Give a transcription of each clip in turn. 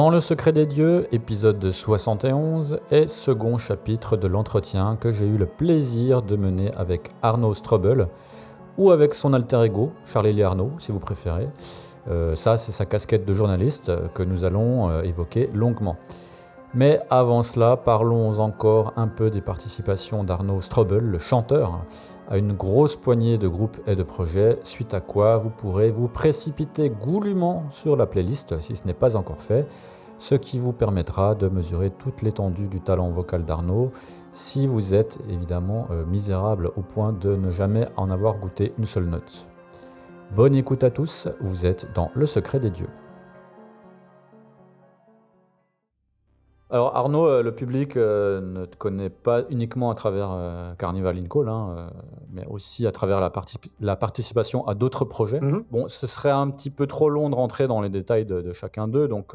Dans le secret des dieux, épisode 71 et second chapitre de l'entretien que j'ai eu le plaisir de mener avec Arnaud Strobel, ou avec son alter ego, Charlie Arnaud, si vous préférez. Euh, ça, c'est sa casquette de journaliste que nous allons euh, évoquer longuement. Mais avant cela, parlons encore un peu des participations d'Arnaud Strobel, le chanteur, à une grosse poignée de groupes et de projets, suite à quoi vous pourrez vous précipiter goulûment sur la playlist si ce n'est pas encore fait, ce qui vous permettra de mesurer toute l'étendue du talent vocal d'Arnaud si vous êtes évidemment euh, misérable au point de ne jamais en avoir goûté une seule note. Bonne écoute à tous, vous êtes dans Le Secret des Dieux. Alors Arnaud, euh, le public euh, ne te connaît pas uniquement à travers euh, Carnival in Call, hein, euh, mais aussi à travers la, parti- la participation à d'autres projets. Mhm. Bon, ce serait un petit peu trop long de rentrer dans les détails de, de chacun d'eux, donc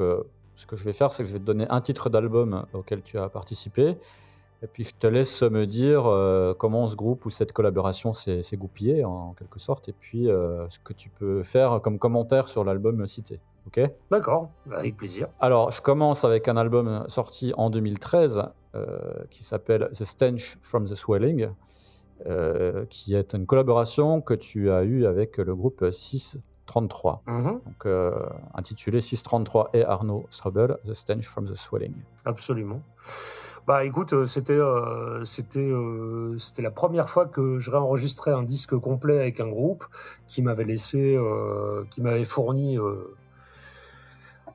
ce que je vais faire, c'est que je vais te donner un titre d'album auquel tu as participé, et puis je te laisse me dire comment ce groupe ou cette collaboration s'est goupillée en quelque sorte, et puis ce que tu peux faire comme commentaire sur l'album cité. Ok D'accord, avec plaisir. alors, je commence avec un album sorti en 2013 euh, qui s'appelle The Stench from the Swelling, euh, qui est une collaboration que tu as eue avec le groupe 633, Mhm, donc euh, intitulé 633 et Arnaud Strobel, The Stench from the Swelling. Absolument. Bah écoute, c'était c'était c'était la première fois que je réenregistrais un disque complet avec un groupe qui m'avait laissé, qui m'avait fourni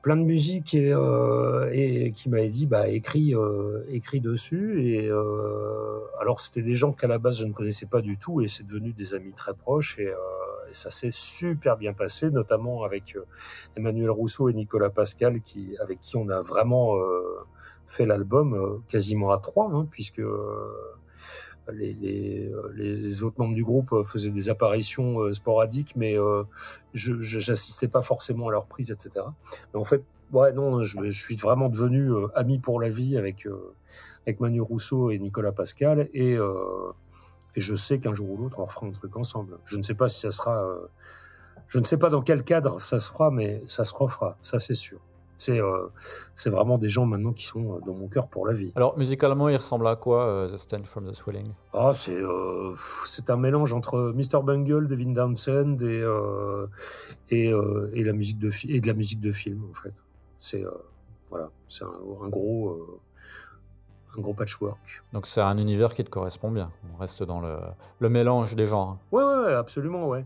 plein de musique et, euh, et qui m'avait dit bah écris euh, écris dessus. Et euh, alors c'était des gens qu'à la base je ne connaissais pas du tout. Et c'est devenu des amis très proches. Et, euh, et ça s'est super bien passé notamment avec euh, Emmanuel Rousseau et Nicolas Pascal qui avec qui on a vraiment euh, fait l'album quasiment à trois hein, puisque euh, les autres membres du groupe euh, faisaient des apparitions euh, sporadiques, mais je j'assistais pas forcément à leur prise, etc. Mais en fait, ouais, non, je, suis vraiment devenu ami pour la vie avec avec Manu Rousseau et Nicolas Pascal, et et je sais qu'un jour ou l'autre on refera un truc ensemble. Je ne sais pas si ça sera, je ne sais pas dans quel cadre ça se fera, mais ça se refera, ça c'est sûr. C'est euh, c'est vraiment des gens maintenant qui sont euh, dans mon cœur pour la vie. Alors, musicalement, il ressemble à quoi, euh, The Stench from the Swelling? Ah, c'est c'est un mélange entre Mr Bungle, Devin Townsend et et, et la musique de et de la musique de film en fait. C'est voilà, c'est un, un gros un gros patchwork. Donc, c'est un univers qui te correspond bien. On reste dans le, le mélange des genres. Ouais ouais, ouais, absolument ouais.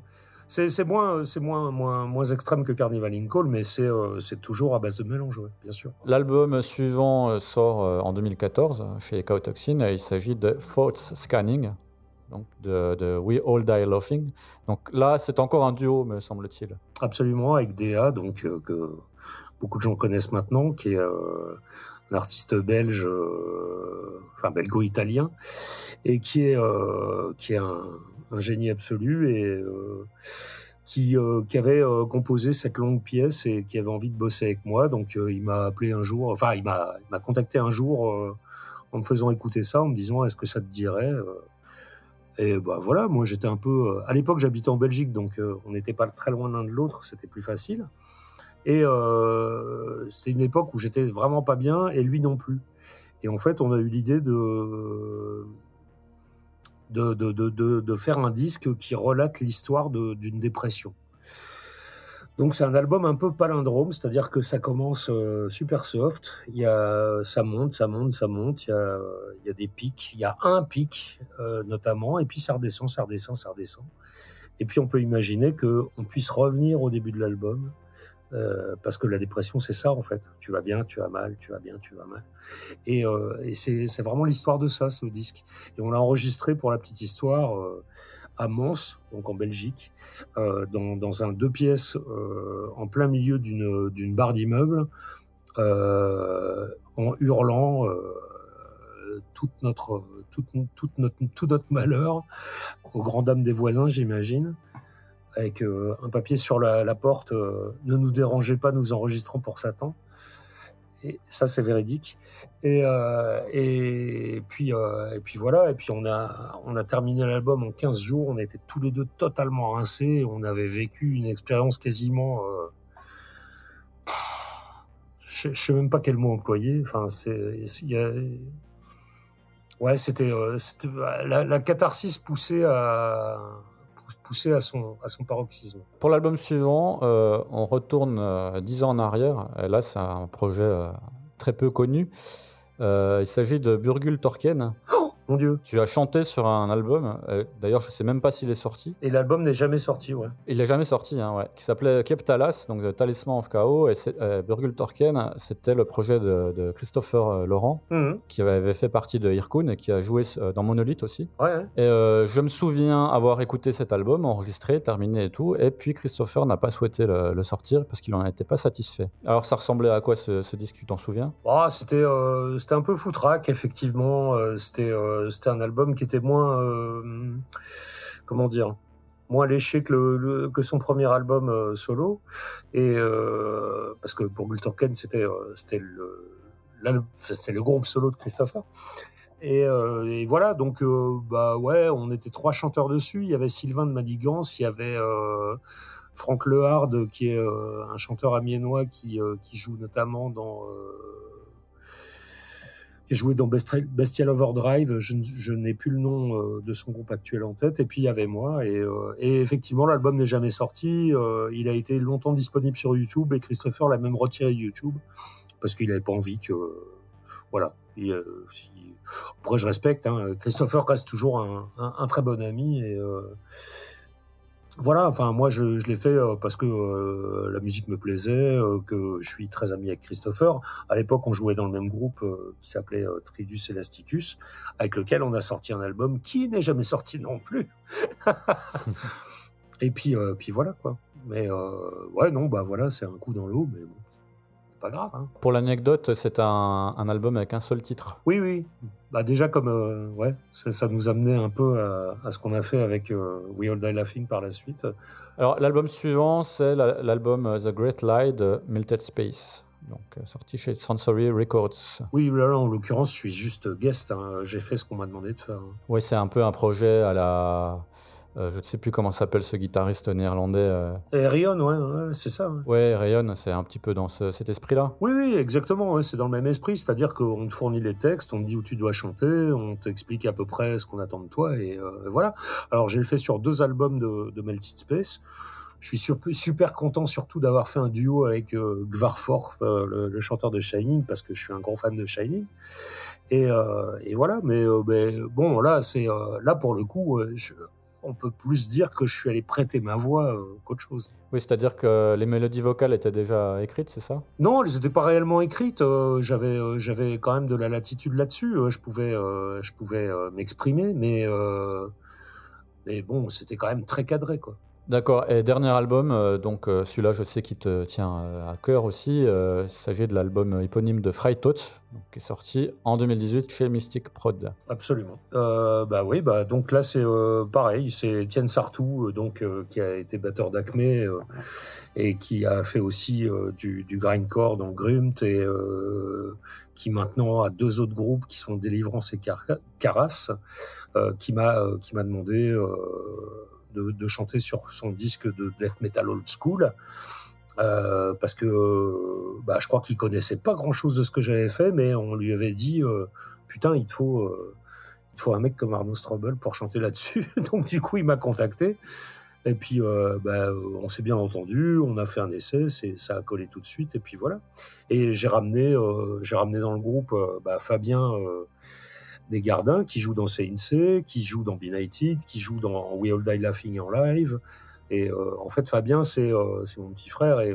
C'est moins c'est moins moins moins extrême que Carnival in Call, mais c'est euh, toujours à base de mélange, ouais, bien sûr. L'album suivant euh, sort euh, en 2014 euh, chez Chaotoxin et il s'agit de Thoughts Scanning, donc de, de We All Die Laughing. Donc là, c'est encore un duo, me semble-t-il. Absolument, avec DA, donc euh, que beaucoup de gens connaissent maintenant, qui est euh, un artiste belge, euh, enfin belgo-italien, et qui est qui est un, un génie absolu et euh, qui euh, qui avait euh, composé cette longue pièce et qui avait envie de bosser avec moi. Donc euh, il m'a appelé un jour, enfin il m'a il m'a contacté un jour euh, en me faisant écouter ça, en me disant est-ce que ça te dirait euh, et bah voilà, moi j'étais un peu. À l'époque, j'habitais en Belgique, donc on n'était pas très loin l'un de l'autre, c'était plus facile. Et c'était une époque où j'étais vraiment pas bien et lui non plus. Et en fait, on a eu l'idée de de, de, de, de faire un disque qui relate l'histoire d'une dépression. Donc c'est un album un peu palindrome, c'est-à-dire que ça commence euh, super soft, il y a, ça monte, ça monte, ça monte, il y a, il y a des pics, il y a un pic euh, notamment, et puis ça redescend, ça redescend, ça redescend. Et puis on peut imaginer que on puisse revenir au début de l'album, euh, parce que la dépression c'est ça en fait. Tu vas bien, tu vas mal, tu vas bien, tu vas mal. Et, euh, et c'est vraiment l'histoire de ça, ce disque. Et on l'a enregistré pour la petite histoire euh, à Mons, donc en Belgique, euh, dans, dans un deux pièces euh, en plein milieu d'une barre d'immeubles, euh, en hurlant toute notre, toute, toute notre, tout notre malheur aux grandes dames des voisins, j'imagine, avec un papier sur la, porte Ne nous dérangez pas, nous enregistrons pour Satan. Et ça, c'est véridique. Et, euh, puis, euh, et puis voilà. Et puis on a, on a terminé l'album en 15 jours. On était tous les deux totalement rincés. On avait vécu une expérience quasiment. Euh, je, je sais même pas quel mot employer. Enfin, c'est, ouais, c'était, euh, la, la catharsis poussée à poussé à son, à son paroxysme. Pour l'album suivant, euh, on retourne euh, dix ans en arrière. Et là, c'est un projet euh, très peu connu. il s'agit de Burgul Torken. Oh mon Dieu. Tu as chanté sur un album, euh, d'ailleurs je sais même pas s'il est sorti. Et l'album n'est jamais sorti, ouais. Il n'est jamais sorti, hein, ouais. Qui s'appelait Keptalas, donc The Talisman of Chaos. Et euh, Burgul Torken, c'était le projet de, Christopher euh, Laurent, mhm. qui avait fait partie de Irkun et qui a joué dans Monolith aussi. Ouais, Et je me souviens avoir écouté cet album, enregistré, terminé et tout. Et puis Christopher n'a pas souhaité le, sortir parce qu'il n'en était pas satisfait. Alors ça ressemblait à quoi ce, ce disque, tu t'en souviens? Oh, C'était un peu foutraque, effectivement. c'était euh, c'était un album qui était moins, euh, comment dire, moins léché que, son premier album euh, solo. Et parce que pour Gultorken, c'était c'était le le groupe solo de Christopher. Et, voilà, donc bah ouais, on était trois chanteurs dessus. Il y avait Sylvain de Madigance, il y avait Franck Lehard, qui est un chanteur amiénois qui joue notamment dans qui joué dans Bestial Overdrive. Je, n'ai plus le nom euh, de son groupe actuel en tête. Et puis il y avait moi. Et, euh, et effectivement, l'album n'est jamais sorti. Euh, il a été longtemps disponible sur YouTube et Christopher l'a même retiré YouTube parce qu'il n'avait pas envie que, voilà. Et, après, je respecte. Hein. Christopher reste toujours un, un, très bon ami et voilà, enfin moi je, je l'ai fait euh, parce que euh, la musique me plaisait, euh, que je suis très ami avec Christopher. À l'époque, on jouait dans le même groupe qui s'appelait Tridus Elasticus, avec lequel on a sorti un album qui n'est jamais sorti non plus. Et puis, puis voilà quoi. Mais ouais, non, bah voilà, c'est un coup dans l'eau, mais bon, pas grave. Hein. Pour l'anecdote, c'est un, un, album avec un seul titre. Oui, oui. Bah déjà comme euh, ouais, ça, ça, nous amenait un peu à, à ce qu'on a fait avec euh, We All Die Laughing par la suite. Alors l'album suivant, c'est l'album euh, The Great Lie de Melted Space. Donc, sorti chez Sensory Records. Oui, là, en l'occurrence, je suis juste guest. Hein. J'ai fait ce qu'on m'a demandé de faire. Oui, c'est un peu un projet à la euh, je ne sais plus comment s'appelle ce guitariste néerlandais. Euh... Rayon, ouais, c'est ça. Ouais, Rayon, c'est un petit peu dans cet esprit-là. Oui, oui, exactement. c'est dans le même esprit. C'est-à-dire qu'on te fournit les textes, on te dit où tu dois chanter, on t'explique à peu près ce qu'on attend de toi, et euh, voilà. Alors, j'ai fait sur deux albums de, de Melted Space. Je suis super content surtout d'avoir fait un duo avec euh, Gvarforth, le, le, chanteur de Shining, parce que je suis un grand fan de Shining. Et, et voilà, mais, mais, bon, là, c'est là pour le coup, je, on peut plus dire que je suis allé prêter ma voix euh, qu'autre chose. Oui, c'est-à-dire que les mélodies vocales étaient déjà écrites, c'est ça? Non, elles n'étaient pas réellement écrites. Euh, j'avais, euh, j'avais quand même de la latitude là-dessus. je pouvais, je pouvais m'exprimer, mais, mais bon, c'était quand même très cadré, quoi. D'accord. Et dernier album, euh, donc euh, celui-là, je sais qu'il te tient euh, à cœur aussi. il s'agit de l'album éponyme de Freitot, qui est sorti en 2018 chez Mystic Prod. Absolument. bah oui, bah donc là c'est pareil, c'est Etienne Sartou, donc qui a été batteur d'Acme et qui a fait aussi du, grindcore dans Grumt et qui maintenant a deux autres groupes qui sont Délivrance et Caras, qui m'a qui m'a demandé de, chanter sur son disque de death metal old school. Euh, parce que bah, je crois qu'il connaissait pas grand chose de ce que j'avais fait, mais on lui avait dit euh, putain il faut euh, il faut un mec comme Arnaud Strobel pour chanter là-dessus. Donc du coup il m'a contacté et puis bah, on s'est bien entendu, on a fait un essai, c'est ça a collé tout de suite et puis voilà. Et j'ai ramené j'ai ramené dans le groupe bah, Fabien des Gardins qui jouent dans CNC, qui jouent dans Benighted, qui jouent dans We All Die Laughing en live. Et euh, en fait, Fabien, c'est euh, mon petit frère et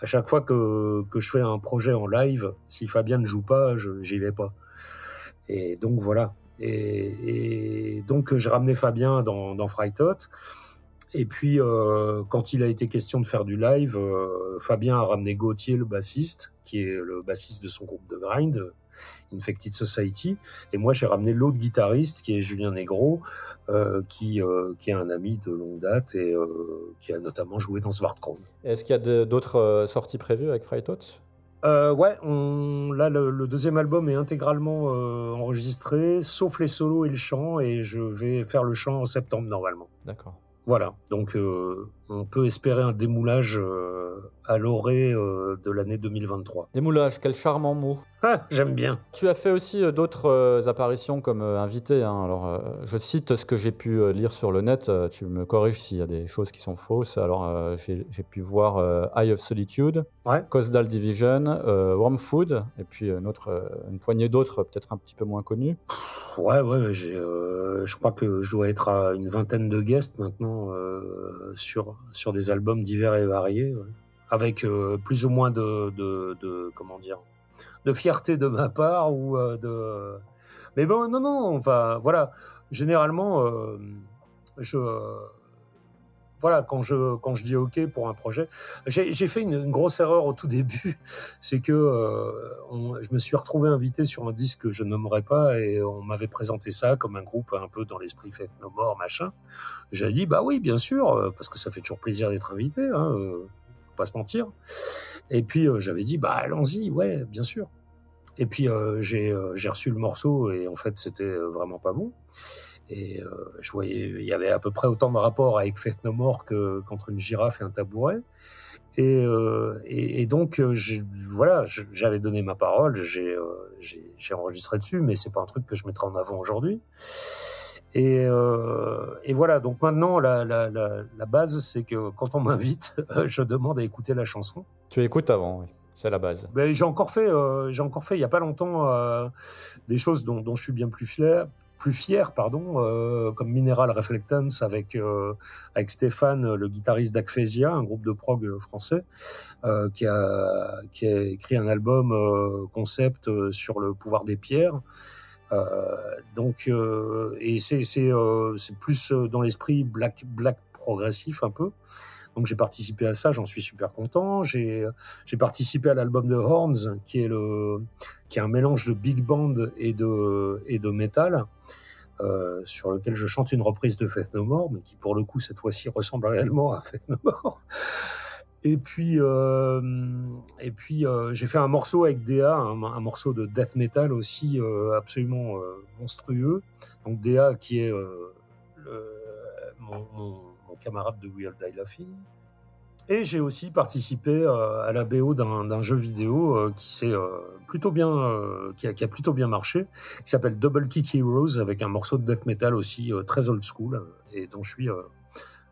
à chaque fois que, je fais un projet en live, si Fabien ne joue pas, j'y vais pas. Et donc voilà. Et, donc j'ai ramené Fabien dans, dans. Et puis, euh, quand il a été question de faire du live, Fabien a ramené Gauthier, le bassiste, qui est le bassiste de son groupe de grind, Infected Society. Et moi, j'ai ramené l'autre guitariste, qui est Julien Negro, euh, qui, euh, qui est un ami de longue date et euh, qui a notamment joué dans Svartkron. Est-ce qu'il y a d'autres sorties prévues avec Thoughts Euh, ouais, on, là, le, le deuxième album est intégralement euh, enregistré, sauf les solos et le chant, et je vais faire le chant en septembre normalement. D'accord. Voilà, donc euh, on peut espérer un démoulage euh, à l'orée euh, de l'année 2023. Démoulage, quel charmant mot. Ah, j'aime bien. Tu as fait aussi euh, d'autres apparitions comme invité. hein. Alors, je cite ce que j'ai pu lire sur le net. tu me corriges s'il y a des choses qui sont fausses. Alors, j'ai pu voir Eye of Solitude, Ouais. Coastal Division, Warm Food, et puis une, autre, une poignée d'autres, peut-être un petit peu moins connues. Ouais, ouais, euh, je crois que je dois être à une vingtaine de guests maintenant euh, sur sur des albums divers et variés, avec euh, plus ou moins de, de, de comment dire, de fierté de ma part ou euh, de. Mais bon, non, non, enfin, voilà. Généralement, euh, je voilà, quand je quand je dis OK pour un projet, j'ai fait une, grosse erreur au tout début, c'est que euh, je me suis retrouvé invité sur un disque que je nommerai pas et on m'avait présenté ça comme un groupe un peu dans l'esprit Faith No More machin. J'ai dit bah oui bien sûr euh, parce que ça fait toujours plaisir d'être invité, hein, euh, faut pas se mentir. Et puis j'avais dit bah allons-y ouais bien sûr. Et puis j'ai reçu le morceau et en fait c'était vraiment pas bon. Et euh, je voyais, il y avait à peu près autant de rapports avec Faith No More que qu'entre une girafe et un tabouret. Et, euh, et, et donc, euh, je- voilà, je- j'avais donné ma parole, j'ai euh, j'ai j'ai enregistré dessus, mais c'est pas un truc que je mettrai en avant aujourd'hui. Et, et voilà, donc maintenant, la, la, la, la base, c'est que quand on m'invite, je demande à écouter la chanson. Tu écoutes avant, oui. C'est la base. Ben, j'ai encore fait, j'ai encore fait il y a pas longtemps des choses dont, dont je suis bien plus fier, plus fier, pardon, euh, comme Mineral Reflectance avec euh, avec Stéphane, le guitariste d'Acphasia, un groupe de prog français, euh, qui a qui a écrit un album concept sur le pouvoir des pierres. Euh, donc euh, et c'est c'est euh, c'est plus dans l'esprit black black progressif un peu. Donc j'ai participé à ça, j'en suis super content. J'ai participé à l'album de Horns, qui est le qui est un mélange de big band et de et de metal, euh, sur lequel je chante une reprise de Faith No More, mais qui pour le coup cette fois-ci ressemble réellement à Faith No More. Et puis euh, et puis euh, j'ai fait un morceau avec DA, un, morceau de death metal aussi euh, absolument euh, monstrueux. Donc DA qui est euh, le, mon, mon camarade de We'll Die Laughing. Et j'ai aussi participé euh, à la BO d'un jeu vidéo euh, qui s'est euh, plutôt bien, qui, a, qui a plutôt bien marché, qui s'appelle Double Kick Heroes avec un morceau de death metal aussi très old school et dont je suis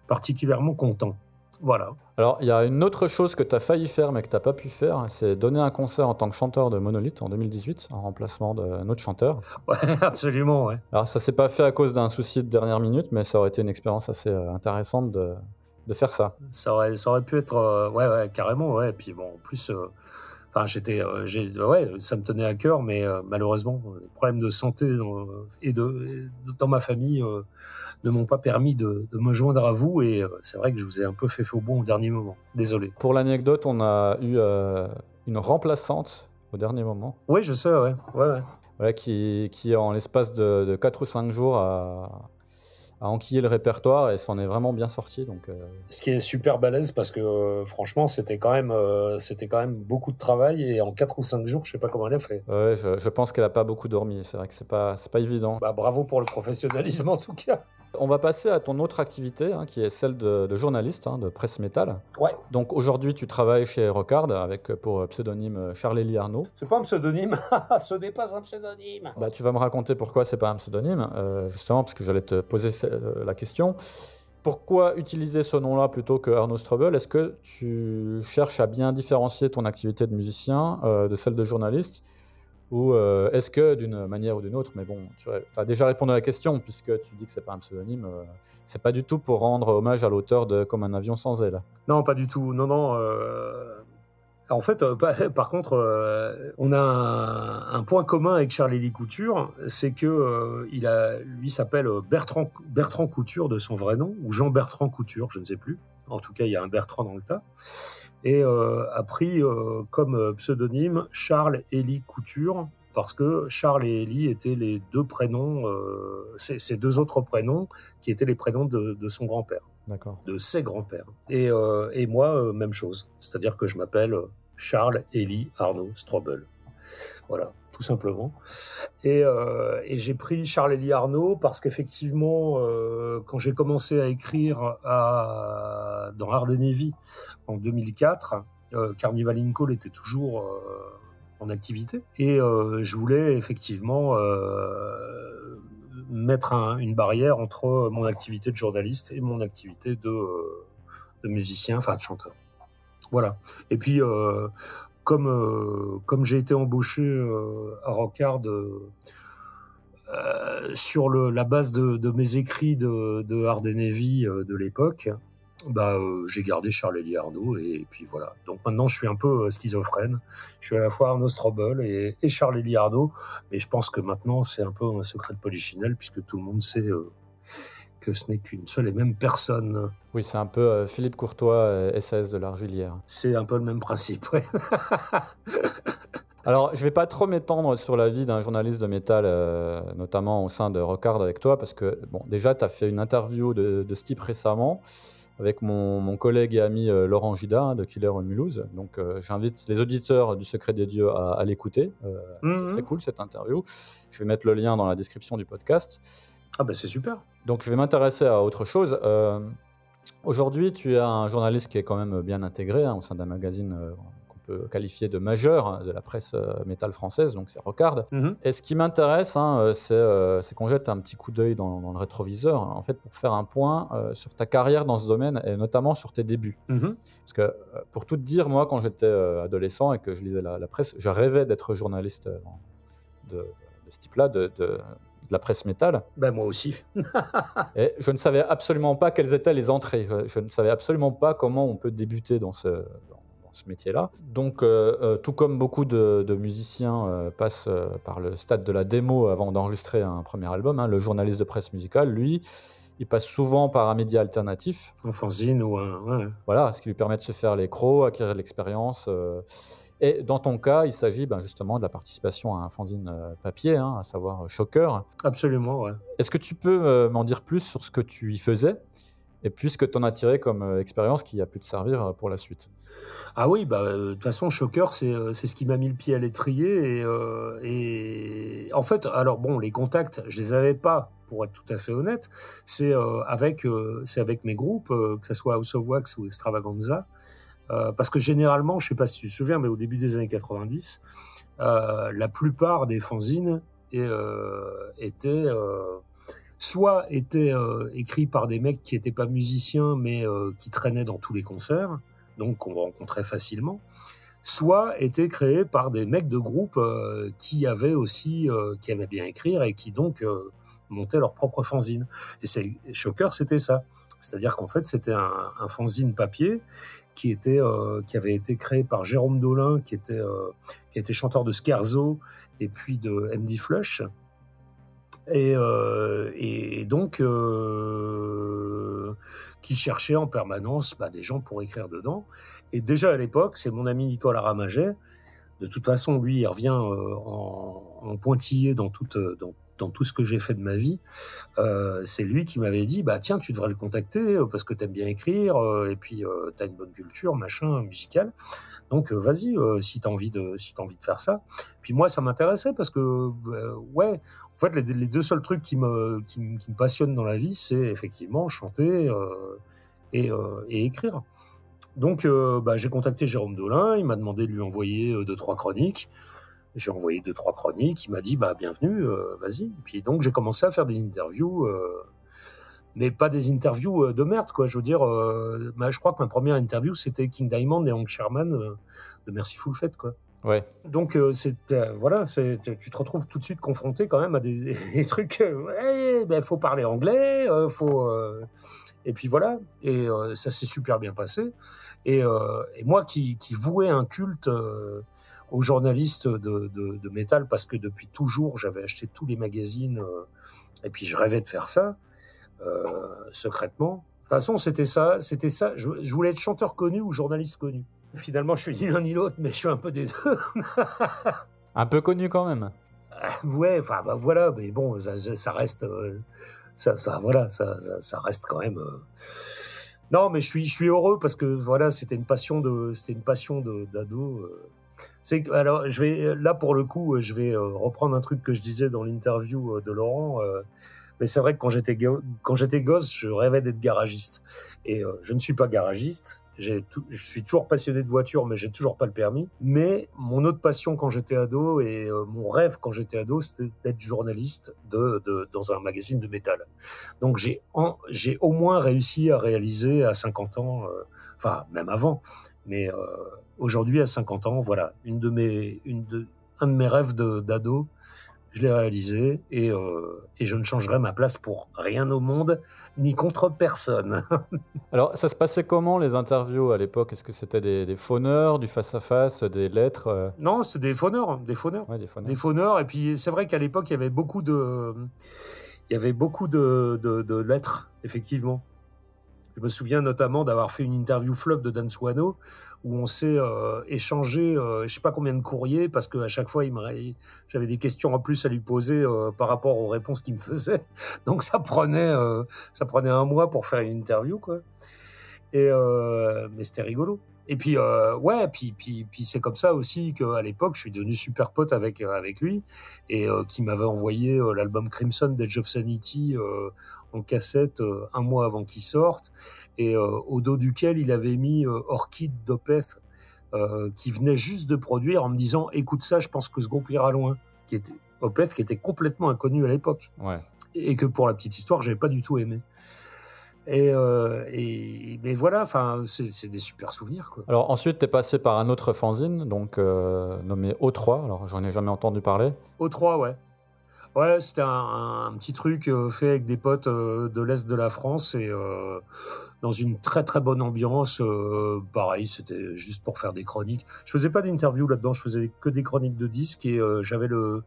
particulièrement content. Voilà. Alors, il y a une autre chose que tu as failli faire, mais que tu n'as pas pu faire, c'est donner un concert en tant que chanteur de Monolith en 2018, en remplacement d'un autre chanteur. Ouais, absolument, ouais. Alors, ça s'est pas fait à cause d'un souci de dernière minute, mais ça aurait été une expérience assez euh, intéressante de, de faire ça. Ça aurait, ça aurait pu être, euh, ouais, ouais, carrément, ouais. Et puis bon, en plus, euh, enfin, j'étais, euh, ouais, ça me tenait à cœur, mais malheureusement, les problèmes de santé dans- et de, et dans ma famille ne m'ont pas permis de, de me joindre à vous. Et euh, c'est vrai que je vous ai un peu fait faux bon au dernier moment. Désolé. Pour l'anecdote, on a eu euh, une remplaçante au dernier moment, Oui, je sais, ouais, ouais, ouais. voilà, qui, qui en l'espace de, de 4 ou 5 jours a, a enquillé le répertoire et s'en est vraiment bien sorti. Donc, euh, Ce qui est super balèze parce que euh, franchement, c'était quand même, euh, c'était quand même beaucoup de travail et en 4 ou 5 jours, je sais pas comment elle a fait. ouais, je, je pense qu'elle a pas beaucoup dormi. C'est vrai que c'est pas, c'est pas évident. Bah, bravo pour le professionnalisme en tout cas. On va passer à ton autre activité, hein, qui est celle de, de journaliste, hein, de presse métal. Ouais. Donc aujourd'hui, tu travailles chez Rocard avec euh, pour pseudonyme Charles-Élie Arnaud. C'est pas un pseudonyme. Ce n'est pas un pseudonyme. Bah, tu vas me raconter pourquoi c'est pas un pseudonyme, euh, justement, parce que j'allais te poser euh, la question. Pourquoi utiliser ce nom-là plutôt que Arnaud Strobel? Est-ce que tu cherches à bien différencier ton activité de musicien euh, de celle de journaliste Ou euh, est-ce que d'une manière ou d'une autre, mais bon, tu as déjà répondu à la question puisque tu dis que c'est pas un pseudonyme, euh, c'est pas du tout pour rendre hommage à l'auteur de Comme un avion sans aile. Non, pas du tout. Non, non. euh, En fait, euh, par, contre, on a un, point commun avec Charles-Élie Couture, c'est que il a, lui s'appelle Bertrand, Bertrand Couture de son vrai nom, ou Jean Bertrand Couture, je ne sais plus. En tout cas, il y a un Bertrand dans le tas. Et euh, a pris euh, comme pseudonyme Charles Élie Couture, parce que Charles et Élie étaient les deux prénoms, euh, ces deux autres prénoms qui étaient les prénoms de, de son grand-père de ses grands-pères. Et, euh, et moi, euh, même chose. C'est-à-dire que je m'appelle euh, Charles Élie Arnaud Strobel. Voilà, tout simplement. Et, euh, j'ai pris Charles Élie Arnaud parce qu'effectivement, euh, quand j'ai commencé à écrire à, dans Ardenevie en 2004, euh, Carnival in Call était toujours euh, en activité. Et je voulais effectivement mettre un- une barrière entre mon activité de journaliste et mon activité de, musicien, enfin de chanteur. Voilà. Et puis, comme, euh, comme j'ai été embauché euh, à Rockard euh, sur la base de, mes écrits de, de euh, de l'époque, bah, j'ai gardé Charles Elie Arnaud et, puis voilà. Donc maintenant, je suis un peu schizophrène. Je suis à la fois Arnaud Strobel et, et Charles Elie Arnaud, mais je pense que maintenant, c'est un peu un secret de polichinelle puisque tout le monde sait que ce n'est qu'une seule et même personne. Oui, c'est un peu euh, Philippe Courtois, euh, SAS de l'Argilière. C'est un peu le même principe, ouais. Alors, je vais pas trop m'étendre sur la vie d'un journaliste de métal, euh, notamment au sein de Rockard avec toi, parce que, bon, déjà, tu as fait une interview de, de ce type récemment avec mon, mon collègue et ami euh, Laurent Gida hein, de Killer Mulhouse. Donc, euh, j'invite les auditeurs du Secret des Dieux à, à l'écouter. Euh, Mhm. Très cool cette interview. Je vais mettre le lien dans la description du podcast. Ah bah c'est super. Donc, je vais m'intéresser à autre chose. Euh, Aujourd'hui, tu es un journaliste qui est quand même bien intégré hein, au sein d'un magazine euh, qu'on peut qualifier de majeur hein, de la presse euh, métal française, donc c'est Rockard. Mhm. Et ce qui m'intéresse, hein, euh, c'est qu'on jette un petit coup d'œil dans, dans le rétroviseur, en fait, pour faire un point sur ta carrière dans ce domaine et notamment sur tes débuts. Mhm. Parce que, pour tout te dire, moi, quand j'étais adolescent et que je lisais la, la presse, je rêvais d'être journaliste de, de ce type-là, de, de, de la presse métal. Bah moi aussi. Et je ne savais absolument pas quelles étaient les entrées. Je, je ne savais absolument pas comment on peut débuter dans ce, dans, dans ce métier-là. Donc, euh, euh, tout comme beaucoup de, de musiciens euh, passent euh, par le stade de la démo avant d'enregistrer un premier album, hein, le journaliste de presse musicale, lui, il passe souvent par un média alternatif. Un fanzine ou un... Ouais. Voilà, ce qui lui permet de se faire les crocs, acquérir de l'expérience. Et dans ton cas, il s'agit ben, justement de la participation à un fanzine euh, papier, hein, à savoir euh, Shocker. Absolument, ouais. Est-ce que tu peux euh, m'en dire plus sur ce que tu y faisais et puis ce que tu en as tiré comme expérience qui a pu te servir pour la suite? Ah oui, bah de toute façon, Shocker, c'est ce qui m'a mis le pied à l'étrier et, euh, et en fait, alors bon, les contacts, je les avais pas, pour être tout à fait honnête. C'est euh, avec euh, avec mes groupes, que ce soit House of Wax ou Extravaganza, euh, parce que généralement, je sais pas si tu te souviens, mais au début des années 90, euh, la plupart des fanzines euh, étaient soit étaient écrits par des mecs qui étaient pas musiciens mais qui traînaient dans tous les concerts, donc qu'on rencontrait facilement, soit étaient créés par des mecs de groupe qui avaient aussi qui aimaient bien écrire et qui donc montaient leur propre fanzine. Et c'est Shocker, c'était ça. C'est-à-dire qu'en fait, c'était un, un fanzine papier qui était euh, qui avait été créé par Jérôme Dolin, qui était euh, qui était chanteur de Scherzo et puis de MD Flush. Et, euh, et donc euh, qui cherchait en permanence bah, des gens pour écrire dedans. Et déjà à l'époque, c'est mon ami Nicolas Ramaget. De toute façon, lui, il revient en, pointillé dans toute dans tout ce que j'ai fait de ma vie. Euh, c'est lui qui m'avait dit bah tiens tu devrais le contacter euh, parce que t'aimes bien écrire euh, et puis euh, t'as une bonne culture machin musicale. Donc vas-y si t'as envie de si t'as envie de faire ça. Puis moi ça m'intéressait parce que ouais en fait les, deux seuls trucs qui me qui, me- passionnent dans la vie c'est effectivement chanter et, écrire. Donc bah, j'ai contacté Jérôme Dolin il m'a demandé de lui envoyer deux trois chroniques j'ai envoyé deux trois chroniques. Il m'a dit bah bienvenue, euh, vas-y. Et puis donc j'ai commencé à faire des interviews, euh, mais pas des interviews euh, de merde quoi. Je veux dire, je crois que ma première interview c'était King Diamond et Hank Sherman de Merciful Fate quoi. Ouais. Donc euh, c'est euh, voilà, c'est tu te retrouves tout de suite confronté quand même à des, des trucs. Euh, ouais, ben faut parler anglais, faut Et puis voilà, et ça s'est super bien passé. Et, et moi qui, qui vouais un culte aux journalistes de, de, de, métal parce que depuis toujours j'avais acheté tous les magazines et puis je rêvais de faire ça secrètement. De toute façon, c'était ça, c'était ça. Je, je, voulais être chanteur connu ou journaliste connu. Finalement, je suis ni l'un ni l'autre, mais je suis un peu des deux. un peu connu quand même. ouais, enfin bah, voilà, mais bon, ça, ça reste, ça, ça, voilà, ça, ça, reste quand même. Non, mais je suis, je suis heureux parce que voilà, c'était une passion de, c'était une passion d'ado. C'est alors, je vais là pour le coup, je vais reprendre un truc que je disais dans l'interview de Laurent. Mais c'est vrai que quand j'étais quand j'étais gosse, je rêvais d'être garagiste. Et euh, je ne suis pas garagiste. Je suis toujours passionné de voitures, mais j'ai toujours pas le permis. Mais mon autre passion quand j'étais ado et euh, mon rêve quand j'étais ado, c'était d'être journaliste dans un magazine de métal. Donc j'ai au moins réussi à réaliser à 50 ans, euh, enfin même avant, mais aujourd'hui à 50 ans, voilà, une de mes une de un de mes rêves d'ado, je l'ai réalisé et, euh, et, je ne changerai ma place pour rien au monde, ni contre personne. Alors, ça se passait comment les interviews à l'époque? Est-ce que c'était des, des, fauneurs, du face-à-face, des lettres euh? Non, c'était des fauneurs, des fauneurs. Ouais, des fauneurs. Des fauneurs, et puis c'est vrai qu'à l'époque, il y avait beaucoup de... Il y avait beaucoup de, de, de lettres, effectivement. Je me souviens notamment d'avoir fait une interview fleuve de Dan Swano où on s'est euh, échangé, euh, je sais pas combien de courriers parce qu'à chaque fois, il j'avais des questions en plus à lui poser euh, par rapport aux réponses qu'il me faisait. Donc ça prenait, euh, ça prenait un mois pour faire une interview, quoi. Et mais c'était rigolo. Et puis euh, ouais, puis puis puis c'est comme ça aussi qu'à l'époque je suis devenu super pote avec euh, avec lui et euh, qui m'avait envoyé euh, l'album Crimson d'Edge of Sanity euh, en cassette un mois avant qu'il sorte et au dos duquel il avait mis Orchid d'Opeth qui venait juste de produire en me disant écoute ça, je pense que ce groupe ira loin. Qui était Opeth qui était complètement inconnu à l'époque. Ouais. Et que pour la petite histoire, j'avais pas du tout aimé. Et, euh, et, mais voilà, enfin, c'est des super souvenirs. Quoi. Alors ensuite, tu es passé par un autre fanzine, donc euh, nommé O3. Alors j'en ai jamais entendu parler. O3, ouais. Ouais, c'était un, un, petit truc euh, fait avec des potes de l'est de la France et dans une très très bonne ambiance. Pareil, c'était juste pour faire des chroniques. Je faisais pas d'interview là-dedans, je faisais que des chroniques de disques et j'avais le,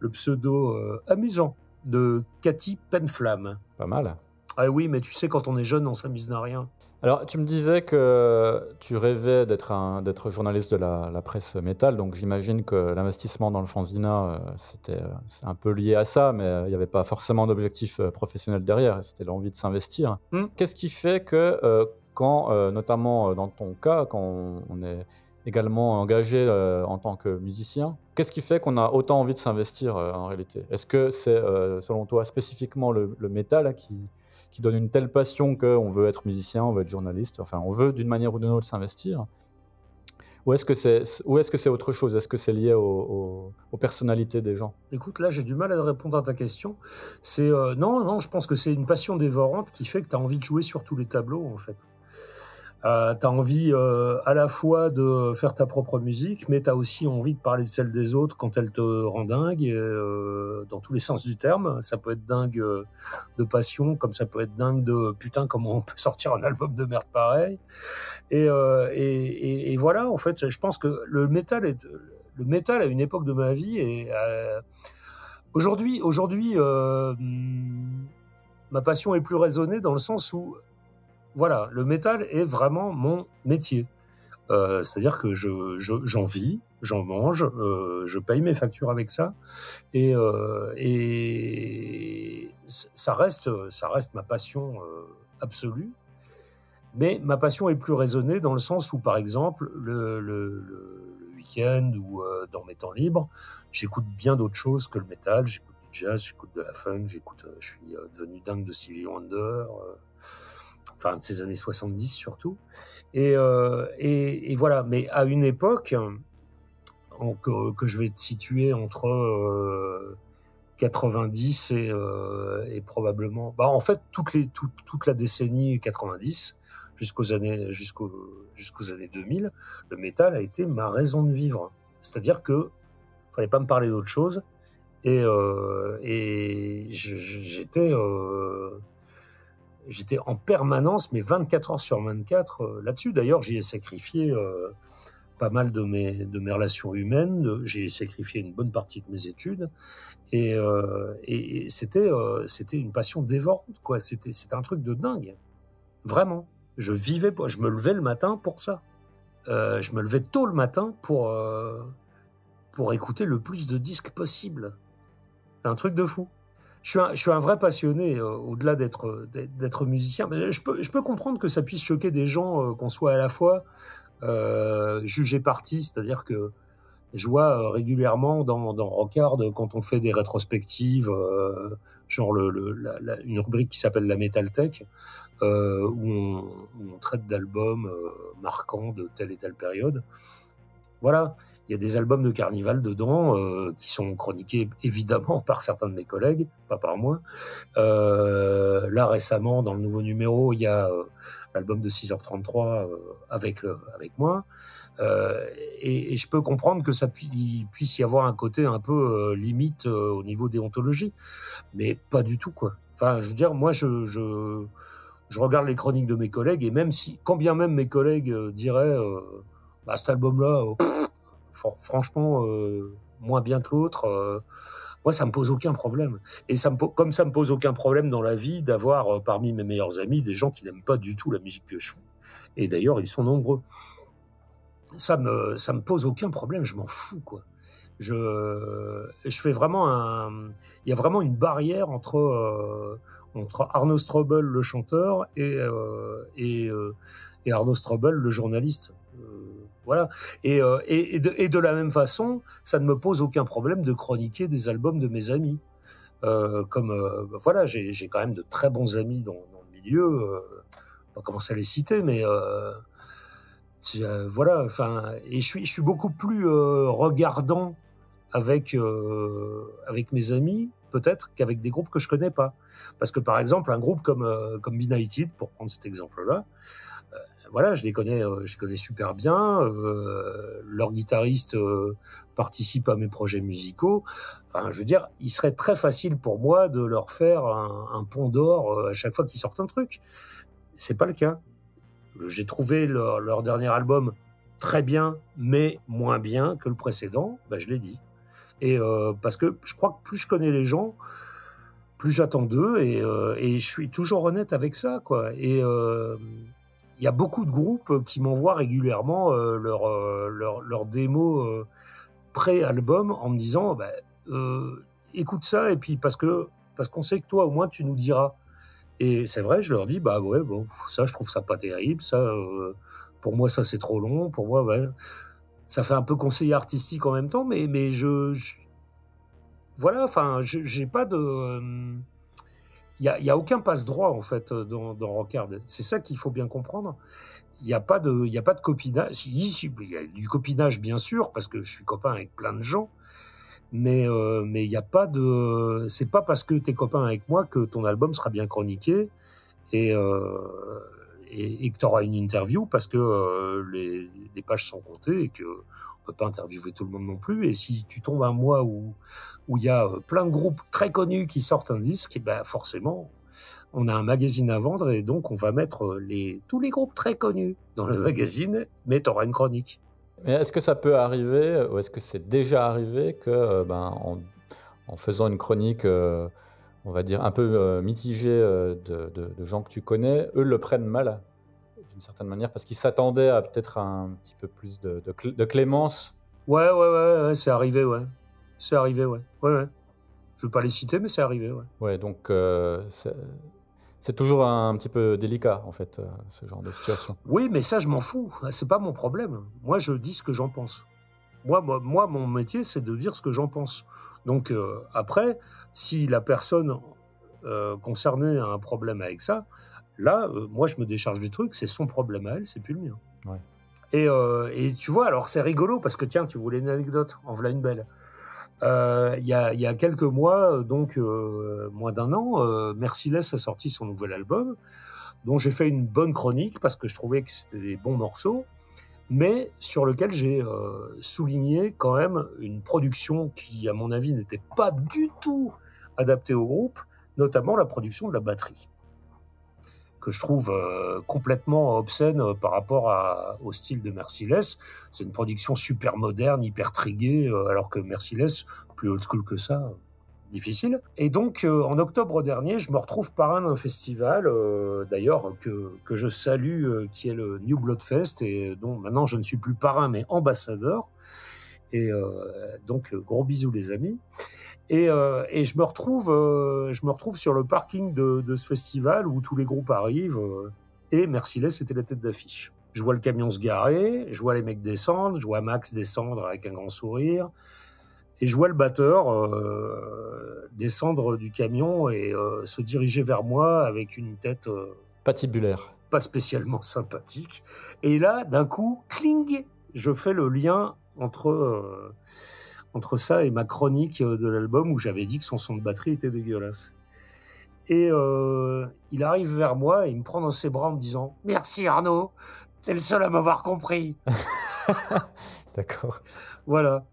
le pseudo amusant de Cathy Penflamme. Pas mal. Ah oui, mais tu sais, quand on est jeune, on s'amuse n'a rien. Alors, tu me disais que tu rêvais d'être d'être journaliste de la, la, presse métal, donc j'imagine que l'investissement dans le fanzina, euh, c'était euh, un peu lié à ça, mais euh, il n'y avait pas forcément d'objectif professionnel derrière, c'était l'envie de s'investir. Mm. Qu'est-ce qui fait que, euh, quand, euh, notamment dans ton cas, quand on, on est également engagé euh, en tant que musicien. Qu'est-ce qui fait qu'on a autant envie de s'investir euh, en réalité? Est-ce que c'est, euh, selon toi, spécifiquement le, le métal qui, qui, donne une telle passion qu'on veut être musicien, on veut être journaliste, enfin on veut d'une manière ou d'une autre s'investir ou est-ce que c'est est-ce autre chose? Est-ce que c'est lié au, au, aux personnalités des gens? Écoute, là j'ai du mal à répondre à ta question. C'est euh, non, non, je pense que c'est une passion dévorante qui fait que tu as envie de jouer sur tous les tableaux en fait. Euh, tu as envie euh, à la fois de faire ta propre musique, mais tu as aussi envie de parler de celle des autres quand elle te rend dingue, euh, dans tous les sens du terme. Ça peut être dingue euh, de passion, comme ça peut être dingue de putain, comment on peut sortir un album de merde pareil. Et, voilà, en fait, je pense que le métal est le à une époque de ma vie et aujourd'hui, aujourd'hui, ma passion est plus raisonnée dans le sens où voilà, le métal est vraiment mon métier. Euh, C'est-à-dire que je, j'en je, vis, j'en mange, euh, je paye mes factures avec ça, et, euh, ça reste, ça reste ma passion absolue. Mais ma passion est plus raisonnée dans le sens où, par exemple, le, le, week-end ou dans mes temps libres, j'écoute bien d'autres choses que le métal. J'écoute du jazz, j'écoute de la funk, j'écoute, je suis devenu dingue de Stevie Wonder enfin de ces années 70 surtout. Et, euh, et, et, voilà, mais à une époque que, je vais te situer entre euh, 90 et, euh, et, probablement, bah en fait toute, la décennie 90 jusqu'aux années jusqu'aux jusqu'aux années 2000, le métal a été ma raison de vivre. C'est-à-dire que fallait pas me parler d'autre chose et, euh, et j'étais j'étais en permanence, mais 24 heures sur 24 là-dessus. D'ailleurs, j'y ai sacrifié pas mal de mes, relations humaines. J'ai sacrifié une bonne partie de mes études. Et, euh, euh, c'était une passion dévorante, quoi. C'était, un truc de dingue. Vraiment. Je vivais, je me levais le matin pour ça. Euh, je me levais tôt le matin pour, euh, pour écouter le plus de disques possible. Un truc de fou. Je suis un, vrai passionné, euh, au-delà d'être, d'être musicien. Je peux, comprendre que ça puisse choquer des gens, qu'on soit à la fois euh, jugé parti, c'est-à-dire que je vois euh, régulièrement dans, dans Rockard quand on fait des rétrospectives, euh, genre une rubrique qui s'appelle la Metal Tech, euh, où, on, traite d'albums euh, marquants de telle et telle période. Voilà, il y a des albums de Carnival dedans euh, qui sont chroniqués évidemment par certains de mes collègues, pas par moi. Euh, là récemment, dans le nouveau numéro, il y a euh, l'album de 6h33 euh, avec avec moi. Et, je peux comprendre que ça pu puisse y avoir un côté un peu limite au niveau déontologie, mais pas du tout quoi. Enfin, je veux dire, moi, je, je, je regarde les chroniques de mes collègues et même si, quand bien même mes collègues diraient bah, cet album-là, euh, franchement, euh, moins bien que l'autre. Euh, moi, ça me pose aucun problème. Et ça me comme ça me pose aucun problème dans la vie d'avoir parmi mes meilleurs amis des gens qui n'aiment pas du tout la musique que je fais. Et d'ailleurs, ils sont nombreux. Ça me, ça me pose aucun problème. Je m'en fous, quoi. Je, je fais vraiment un. Il y a vraiment une barrière entre euh, entre Arnaud Strobel, le chanteur, et euh, et, et Arnaud Strobel, le journaliste. Euh, et, de, la même façon, ça ne me pose aucun problème de chroniquer des albums de mes amis. Euh, comme euh, voilà, j'ai quand même de très bons amis dans, le milieu. Pas commencer à les citer, mais voilà. Enfin, et je suis, je suis beaucoup plus regardant avec avec mes amis peut-être qu'avec des groupes que je connais pas. Parce que par exemple, un groupe comme comme United, pour prendre cet exemple-là voilà, je les connais, euh, je les connais super bien. Euh, leur guitariste euh, participe à mes projets musicaux. Enfin, je veux dire, il serait très facile pour moi de leur faire un, pont d'or à chaque fois qu'ils sortent un truc. C'est pas le cas. J'ai trouvé leur, dernier album très bien, mais moins bien que le précédent. Ben, je l'ai dit. Et parce que je crois que plus je connais les gens, plus j'attends d'eux et, et, je suis toujours honnête avec ça, quoi. Et il y a beaucoup de groupes qui m'envoient régulièrement euh, leur, euh, démo euh, pré-album en me disant bah, euh, écoute ça et puis parce que parce qu'on sait que toi au moins tu nous diras. Et c'est vrai je leur dis bah ouais bon ça je trouve ça pas terrible ça euh, pour moi ça c'est trop long pour moi ça fait un peu conseiller artistique en même temps mais mais je voilà enfin j'ai pas de il y a, y a, aucun passe droit en fait dans, dans Rockard. C'est ça qu'il faut bien comprendre. Il n'y a pas de, y a pas de copinage. Il y a du copinage bien sûr parce que je suis copain avec plein de gens, mais euh, mais il n'y a pas de, c'est pas parce que tu es copain avec moi que ton album sera bien chroniqué et euh, et, et, que tu auras une interview parce que euh, les, les, pages sont comptées et que on peut pas interviewer tout le monde non plus. Et si tu tombes un mois où où il y a euh, plein de groupes très connus qui sortent un disque, et ben forcément on a un magazine à vendre et donc on va mettre euh, les tous les groupes très connus dans le magazine, mais tu auras une chronique. Mais est-ce que ça peut arriver ou est-ce que c'est déjà arrivé que ben en, en faisant une chronique euh, on va dire, un peu euh, mitigé euh, de, de, de, gens que tu connais, eux le prennent mal, d'une certaine manière, parce qu'ils s'attendaient à peut-être un petit peu plus de, clémence. Ouais, ouais, ouais, ouais c'est arrivé, ouais. C'est arrivé, ouais. Ouais, ouais. Je veux pas les citer, mais c'est arrivé, ouais. Ouais, donc euh, c'est toujours un, un, petit peu délicat, en fait, euh, ce genre de situation. Oui, mais ça, je m'en fous. C'est pas mon problème. Moi, je dis ce que j'en pense. Moi, moi, moi, mon métier, c'est de dire ce que j'en pense. Donc euh, après, si la personne euh, concernée a un problème avec ça, là, euh, moi, je me décharge du truc. C'est son problème à elle, c'est plus le mien. Ouais. Et, et, tu vois, alors c'est rigolo parce que tiens, tu voulais une anecdote, en voilà une belle. Il y, a, y, a, quelques mois, donc moins d'un an, Merciless a sorti son nouvel album, dont j'ai fait une bonne chronique parce que je trouvais que c'était des bons morceaux mais sur lequel j'ai euh, souligné quand même une production qui, à mon avis, n'était pas du tout adaptée au groupe, notamment la production de la batterie. que je trouve complètement obscène par rapport au style de Merciless. C'est une production super moderne, hyper triguée, alors que Merciless, plus old school que ça, difficile. Et donc, en octobre dernier, je me retrouve parrain d'un festival, d'ailleurs, que, que je salue, qui est le New Blood Fest, et dont maintenant je ne suis plus parrain, mais ambassadeur. Et donc, gros bisous les amis. Et, euh, et, je me retrouve, euh, je me retrouve sur le parking de, de, ce festival où tous les groupes arrivent. Euh, et Merciless était la tête d'affiche. Je vois le camion se garer, je vois les mecs descendre, je vois Max descendre avec un grand sourire, et je vois le batteur euh, descendre du camion et se diriger vers moi avec une tête patibulaire, pas spécialement sympathique. Et là, d'un coup, cling, je fais le lien entre entre ça et ma chronique euh, de l'album où j'avais dit que son son de batterie était dégueulasse. Et euh, il arrive vers moi et il me prend dans ses bras en me disant Merci Arnaud, t'es le seul à m'avoir compris. D'accord. Voilà.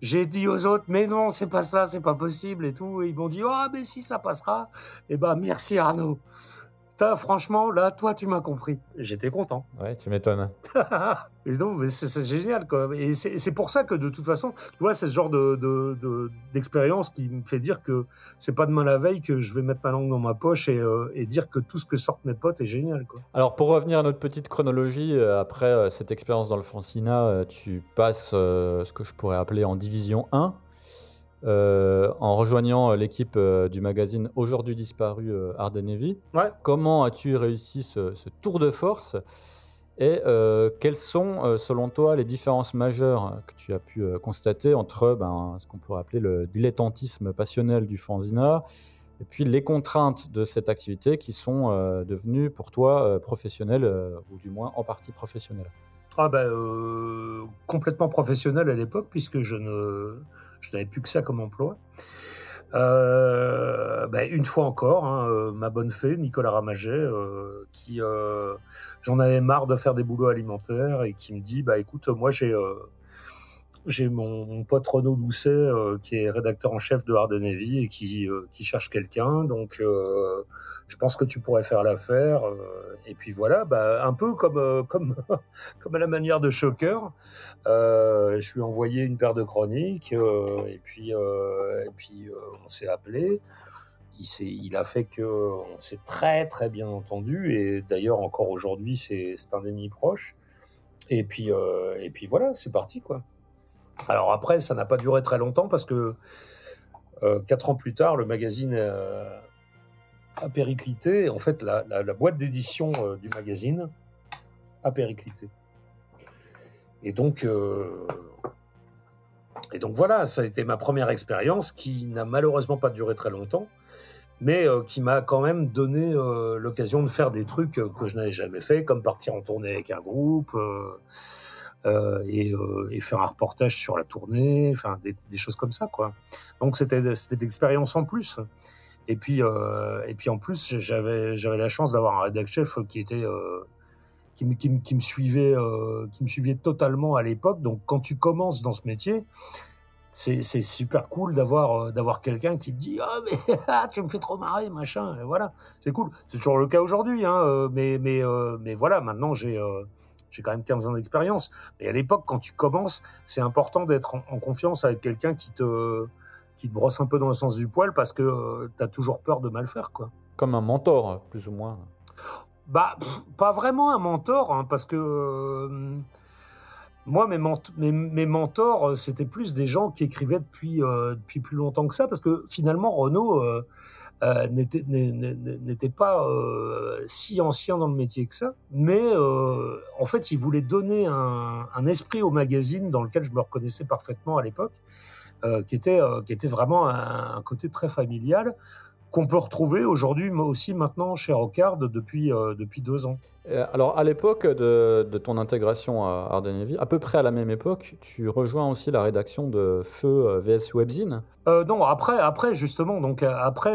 J'ai dit aux autres, mais non, c'est pas ça, c'est pas possible et tout. Et ils m'ont dit, ah, mais si, ça passera. Et eh ben, merci Arnaud franchement, là, toi, tu m'as compris. J'étais content. Ouais, tu m'étonnes. et donc, c'est génial, quoi. Et c'est pour ça que, de toute façon, tu vois, c'est ce genre d'expérience de, de, qui me fait dire que c'est pas demain la veille que je vais mettre ma langue dans ma poche et, euh, et, dire que tout ce que sortent mes potes est génial, quoi. Alors, pour revenir à notre petite chronologie, euh, après euh, cette expérience dans le Francina, tu passes ce que je pourrais appeler en division 1. Euh, en rejoignant euh, l'équipe euh, du magazine aujourd'hui disparu Arden Heavy. Comment as-tu réussi ce, tour de force et quelles sont, selon toi, les différences majeures que tu as pu constater entre ben, ce qu'on pourrait appeler le dilettantisme passionnel du fanzina et puis les contraintes de cette activité qui sont devenues pour toi professionnelles, ou du moins en partie professionnelles? Ah ben, complètement professionnel à l'époque puisque je ne je n'avais plus que ça comme emploi. Euh, ben, une fois encore, hein, euh, ma bonne fée, Nicolas Ramaget, euh, qui j'en avais marre de faire des boulots alimentaires et qui me dit bah écoute, moi j'ai j'ai mon, pote Renaud Doucet euh, qui est rédacteur en chef de Hard Navy et qui, euh, qui cherche quelqu'un. Donc, euh, je pense que tu pourrais faire l'affaire. et puis voilà, bah, un peu comme à la manière de Shocker, je lui ai envoyé une paire de chroniques et puis on s'est appelé. Il, a fait que on s'est très très bien entendu et d'ailleurs encore aujourd'hui c'est un ennemi proche. Et et puis voilà, c'est parti quoi. Alors après, ça n'a pas duré très longtemps parce que euh, quatre ans plus tard, le magazine euh, a périclité. En fait, la, boîte d'édition euh, du magazine a périclité. Et donc, et donc voilà, ça a été ma première expérience qui n'a malheureusement pas duré très longtemps, mais qui m'a quand même donné l'occasion de faire des trucs que je n'avais jamais fait, comme partir en tournée avec un groupe. Euh, et, euh, et, faire un reportage sur la tournée, enfin des, choses comme ça quoi. Donc c'était c'était d'expérience en plus. Et puis euh, et puis en plus j'avais j'avais la chance d'avoir un rédacteur chef qui était qui me, qui, suivait qui me suivait totalement à l'époque. Donc quand tu commences dans ce métier, c'est c'est super cool d'avoir d'avoir quelqu'un qui te dit ah mais ah, tu me fais trop marrer machin et voilà c'est cool c'est toujours le cas aujourd'hui hein mais mais mais voilà maintenant j'ai j'ai quand même 15 ans d'expérience. Mais à l'époque, quand tu commences, c'est important d'être en, confiance avec quelqu'un qui te, qui te brosse un peu dans le sens du poil parce que euh, tu as toujours peur de mal faire. quoi. Comme un mentor, plus ou moins. Bah, pas vraiment un mentor, hein, parce que euh, moi, mes, mes, mentors, c'était plus des gens qui écrivaient depuis, euh, depuis plus longtemps que ça, parce que finalement, Renault euh, n'était pas euh, si ancien dans le métier que ça, mais euh, en fait, il voulait donner un, un, esprit au magazine dans lequel je me reconnaissais parfaitement à l'époque, euh, qui était qui était vraiment un côté très familial qu'on peut retrouver aujourd'hui aussi maintenant chez Rockard depuis, euh, depuis deux ans. Euh, alors à l'époque de, de, ton intégration à Arden à peu près à la même époque, tu rejoins aussi la rédaction de Feu euh, VS Webzine? Euh, Non, après, après justement, donc après,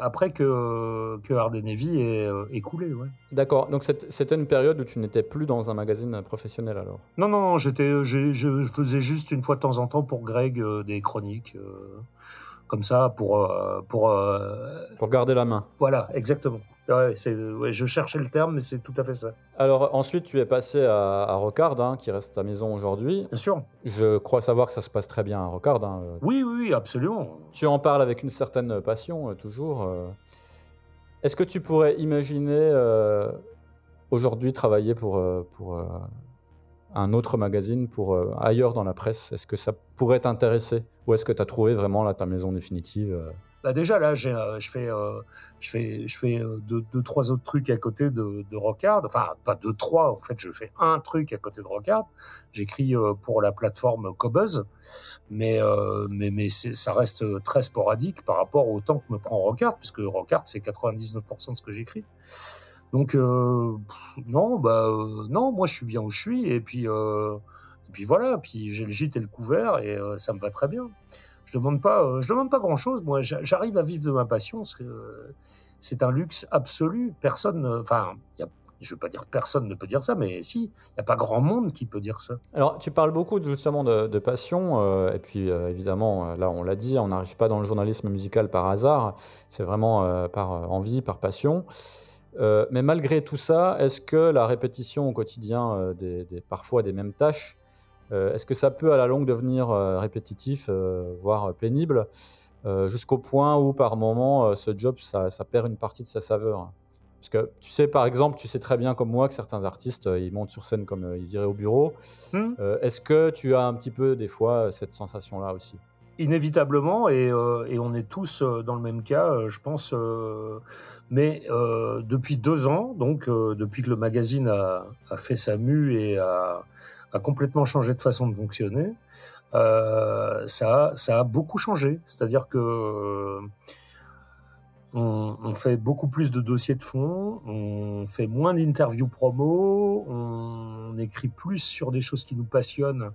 après que, que Arden est, est coulé. Ouais. D'accord, donc c'était une période où tu n'étais plus dans un magazine professionnel alors? Non, non, j'étais, je faisais juste une fois de temps en temps pour Greg des chroniques comme ça pour pour pour garder la main. Voilà, exactement. Ouais, ouais, je cherchais le terme, mais c'est tout à fait ça. Alors ensuite, tu es passé à, à Rocard, hein, qui reste ta maison aujourd'hui. Bien sûr. Je crois savoir que ça se passe très bien à Rocard. Hein. Oui, oui, oui, absolument. Tu en parles avec une certaine passion, toujours. Est-ce que tu pourrais imaginer aujourd'hui travailler pour, pour un autre magazine pour euh, ailleurs dans la presse? Est-ce que ça pourrait t'intéresser? Ou est-ce que tu as trouvé vraiment ta maison définitive euh? bah déjà là, euh, je fais, je fais deux, trois autres trucs à côté de, de Rockard. Enfin, pas deux, trois. En fait, je fais un truc à côté de Rockard. J'écris pour la plateforme Cobuzz, mais ça reste très sporadique par rapport au temps que me prend Rockard, puisque Rockard c'est 99% de ce que j'écris. Donc euh, non, bah euh, non, moi je suis bien où je suis et puis euh, puis voilà, puis j'ai le gîte et le couvert et ça me va très bien. Je demande je demande pas grand chose. Moi, j'arrive à vivre de ma passion. C'est un luxe absolu. Personne, enfin, je veux pas dire personne ne peut dire ça, mais si, il n'y a pas grand monde qui peut dire ça. Alors, tu parles beaucoup justement de, passion, et puis évidemment, là, on l'a dit, on n'arrive pas dans le journalisme musical par hasard, c'est vraiment par envie, par passion. Euh, mais malgré tout ça, est-ce que la répétition au quotidien euh, des, parfois des mêmes tâches, euh, est-ce que ça peut à la longue devenir répétitif, voire pénible, jusqu'au point où par moment ce job ça, perd une partie de sa saveur? Parce que tu sais par exemple, tu sais très bien comme moi que certains artistes ils montent sur scène comme ils iraient au bureau. Mmh. est-ce que tu as un petit peu des fois cette sensation-là aussi? Inévitablement et, euh, et, on est tous euh, dans le même cas, euh, je pense. mais depuis deux ans, donc depuis que le magazine a, a, fait sa mue et a, complètement changé de façon de fonctionner, ça, ça a beaucoup changé. C'est-à-dire que on, on, fait beaucoup plus de dossiers de fond, on fait moins d'interviews promo, on écrit plus sur des choses qui nous passionnent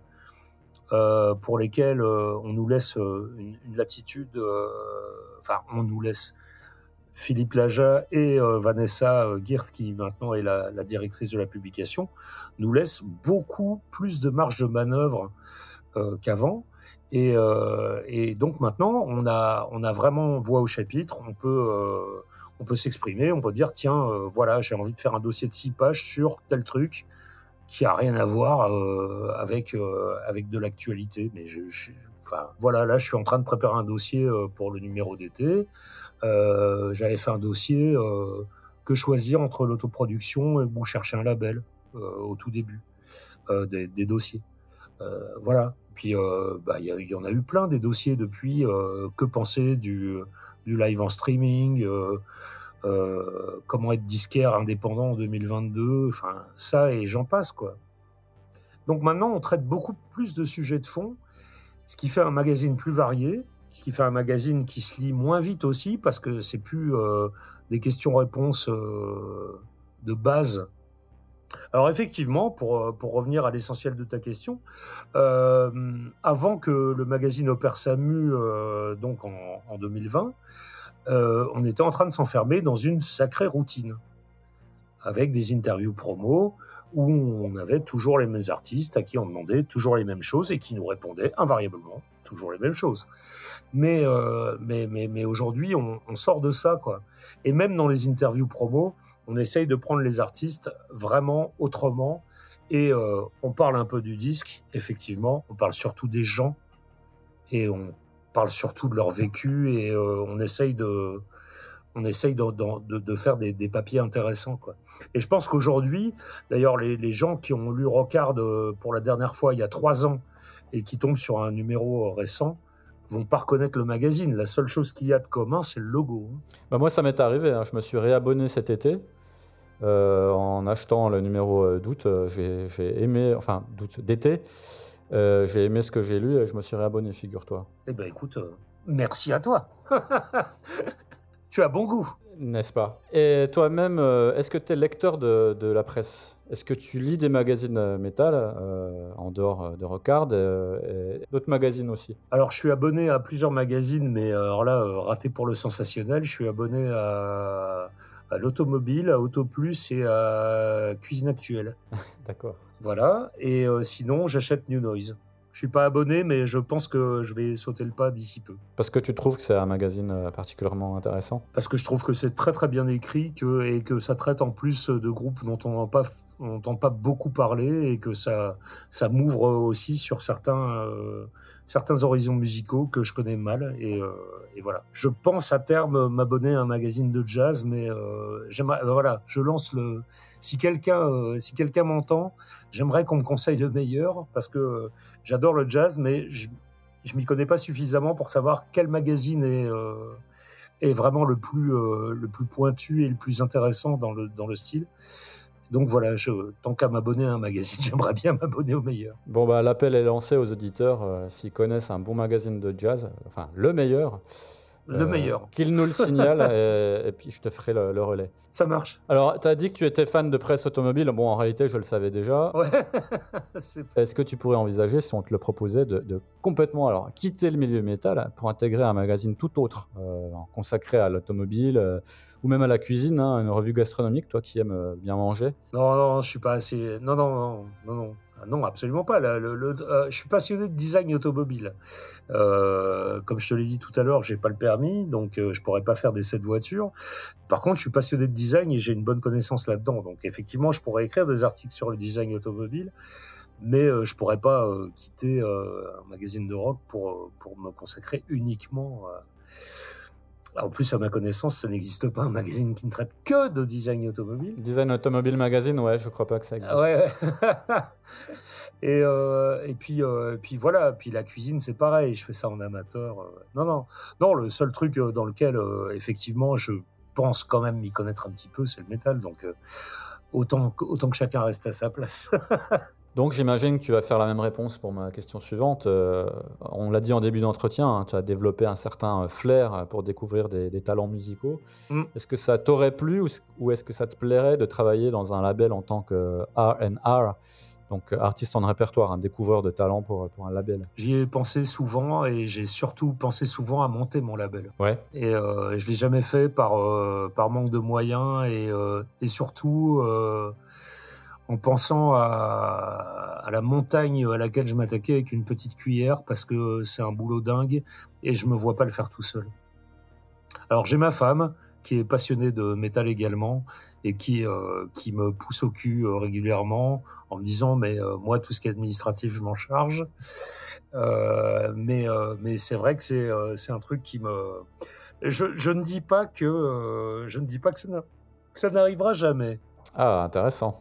euh, pour lesquels euh, on nous laisse euh, une, une latitude, enfin on nous laisse Philippe Laja et Vanessa Girth, qui maintenant est la, directrice de la publication, nous laissent beaucoup plus de marge de manœuvre qu'avant. Et, donc maintenant, on a, vraiment voix au chapitre. On peut, s'exprimer. On peut dire tiens, voilà, j'ai envie de faire un dossier de six pages sur tel truc qui a rien à voir euh, avec euh, de l'actualité. Mais voilà, là je suis en train de préparer un dossier euh, pour le numéro d'été. Euh, J'avais fait un dossier euh, que choisir entre l'autoproduction ou chercher un label au tout début des, dossiers. voilà. Puis bah, il y, en a eu plein des dossiers depuis. que penser du live en streaming euh, comment être disquaire indépendant en 2022, enfin ça et j'en passe quoi. Donc maintenant on traite beaucoup plus de sujets de fond, ce qui fait un magazine plus varié, ce qui fait un magazine qui se lit moins vite aussi parce que c'est plus euh, des questions-réponses euh, de base. Alors effectivement, pour, pour revenir à l'essentiel de ta question, euh, avant que le magazine opère sa mue, donc en, en 2020, euh, on était en train de s'enfermer dans une sacrée routine, avec des interviews promo où on avait toujours les mêmes artistes à qui on demandait toujours les mêmes choses et qui nous répondaient invariablement toujours les mêmes choses. Mais euh, mais mais, mais aujourd'hui on, on, sort de ça quoi. Et même dans les interviews promo, on essaye de prendre les artistes vraiment autrement et euh, on parle un peu du disque effectivement, on parle surtout des gens et on parle surtout de leur vécu et euh, on essaye de on essaye de, de, de faire des, des, papiers intéressants quoi. Et je pense qu'aujourd'hui, d'ailleurs, les, les, gens qui ont lu Rockard euh, pour la dernière fois il y a trois ans et qui tombent sur un numéro récent vont pas reconnaître le magazine. La seule chose qu'il y a de commun, c'est le logo. Hein. Bah moi, ça m'est arrivé. Hein. Je me suis réabonné cet été. Euh, en achetant le numéro d'août, j'ai aimé, enfin d'août d'été, euh, j'ai aimé ce que j'ai lu et je me suis réabonné, figure-toi. Eh ben écoute, euh, merci à toi. tu as bon goût. N'est-ce pas? Et toi-même, euh, est-ce que tu es lecteur de, de la presse? Est-ce que tu lis des magazines métal en dehors de Rockard et, d'autres magazines aussi? Alors, je suis abonné à plusieurs magazines, mais alors là, raté pour le sensationnel, je suis abonné à, à l'Automobile, à Auto Plus et à Cuisine Actuelle. D'accord. Voilà. Et euh, sinon, j'achète New Noise. Je suis pas abonné, mais je pense que je vais sauter le pas d'ici peu. Parce que tu trouves que c'est un magazine euh, particulièrement intéressant Parce que je trouve que c'est très très bien écrit que, et que ça traite en plus de groupes dont on n'entend pas, pas beaucoup parler et que ça, ça m'ouvre aussi sur certains, euh, certains horizons musicaux que je connais mal. Euh, et voilà. Je pense à terme m'abonner à un magazine de jazz, mais euh, j'aimerais, voilà, je lance le. Si quelqu'un, euh, si quelqu'un m'entend, j'aimerais qu'on me conseille le meilleur parce que j'adore le jazz, mais je, je m'y connais pas suffisamment pour savoir quel magazine est euh, est vraiment le plus euh, le plus pointu et le plus intéressant dans le dans le style. Donc voilà, je, tant qu'à m'abonner à un magazine, j'aimerais bien m'abonner au meilleur. Bon, bah, l'appel est lancé aux auditeurs euh, s'ils connaissent un bon magazine de jazz, enfin le meilleur. Le euh, meilleur. Qu'ils nous le signalent et, et puis je te ferai le, le relais. Ça marche. Alors, tu as dit que tu étais fan de presse automobile. Bon, en réalité, je le savais déjà. Ouais. Est-ce que tu pourrais envisager, si on te le proposait, de, de complètement alors quitter le milieu métal pour intégrer un magazine tout autre, euh, consacré à l'automobile euh, ou même à la cuisine, hein, une revue gastronomique, toi qui aimes euh, bien manger? Non, non, je suis pas assez. Non, non, non, non, non. Ah Non, absolument pas. Le, euh, je suis passionné de design automobile. Euh, comme je te l'ai dit tout à l'heure, j'ai pas le permis, donc euh, je pourrais pas faire d'essai de voiture. Par contre, je suis passionné de design et j'ai une bonne connaissance là-dedans. Donc, effectivement, je pourrais écrire des articles sur le design automobile, mais euh, je pourrais pas quitter un magazine de rock pour pour me consacrer uniquement. à- En plus, à ma connaissance, ça n'existe pas un magazine qui ne traite que de design automobile. Design Automobile Magazine, ouais, je crois pas que ça existe. Ouais. et, euh, et puis euh, et puis voilà, puis la cuisine c'est pareil, je fais ça en amateur. euh. Non non non, le seul truc dans lequel euh, effectivement je pense quand même m'y connaître un petit peu, c'est le métal. Donc autant que chacun reste à sa place. Donc j'imagine que tu vas faire la même réponse pour ma question suivante. Euh, on l'a dit en début d'entretien, hein, tu as développé un certain euh, flair pour découvrir des, des talents musicaux. Mm. Est-ce que ça t'aurait plu ou, est-ce que ça te plairait de travailler dans un label en tant que R&R, donc euh, artiste en répertoire, un découvreur de talents pour, pour un label? J'y ai pensé souvent et j'ai surtout pensé souvent à monter mon label. Ouais. Et euh, je l'ai jamais fait par euh, par manque de moyens et euh, et surtout euh, en pensant à, la montagne à laquelle je m'attaquais avec une petite cuillère parce que c'est un boulot dingue et je me vois pas le faire tout seul. Alors j'ai ma femme qui est passionnée de métal également et qui euh, qui me pousse au cul euh, régulièrement en me disant mais euh, moi tout ce qui est administratif je m'en charge. Mais mais c'est vrai que c'est c'est un truc qui me je, je ne dis pas que je ne dis pas que ça n'arrivera jamais. Ah, intéressant.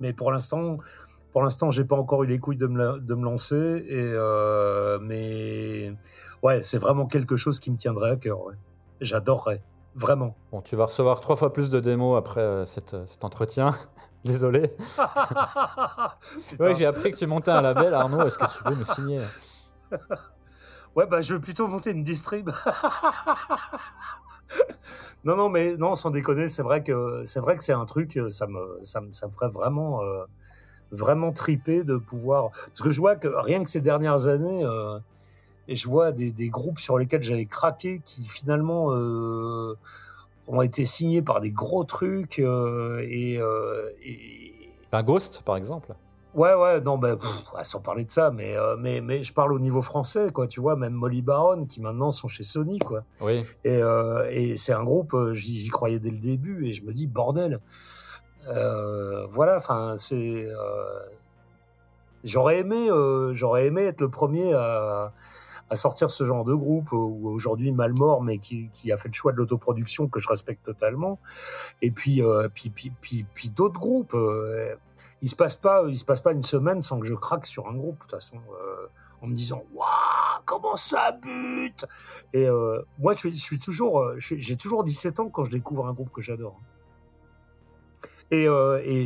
Mais pour l'instant, pour l'instant, j'ai pas encore eu les couilles de me, la- de me lancer. Et euh, mais ouais, c'est vraiment quelque chose qui me tiendrait à cœur. Ouais. J'adorerais, vraiment. Bon, tu vas recevoir trois fois plus de démos après euh, cette- cet entretien. Désolé. Ouais, j'ai appris que tu montais un label, Arnaud. Est-ce que tu peux me signer? Ouais, bah je vais plutôt monter une distrib. non, non, mais non, sans déconner, c'est vrai que c'est vrai que c'est un truc, euh, ça me, ça me, ça me ferait vraiment, euh, vraiment triper de pouvoir. Parce que je vois que rien que ces dernières années, euh, et je vois des, des groupes sur lesquels j'avais craqué qui finalement ont été signés par des gros trucs et, et Un Ghost, par exemple Ouais, ouais, non, ben, ouais, sans parler de ça, mais, euh, mais, mais je parle au niveau français, quoi, tu vois, même Molly Baron, qui maintenant sont chez Sony, quoi. Oui. Et, euh, et c'est un groupe, euh, j'y croyais dès le début, et je me dis, bordel, euh, voilà, enfin, c'est... j'aurais aimé, j'aurais aimé être le premier à, à sortir ce genre de groupe, ou aujourd'hui Malmort, mais qui, qui a fait le choix de l'autoproduction, que je respecte totalement. Et puis, puis, puis, puis, puis d'autres groupes. Il se passe pas, il se passe pas une semaine sans que je craque sur un groupe. De toute façon, euh, en me disant, waouh, comment ça bute Et euh, moi, je toujours, euh, j'ai toujours 17 ans quand je découvre un groupe que j'adore. Et,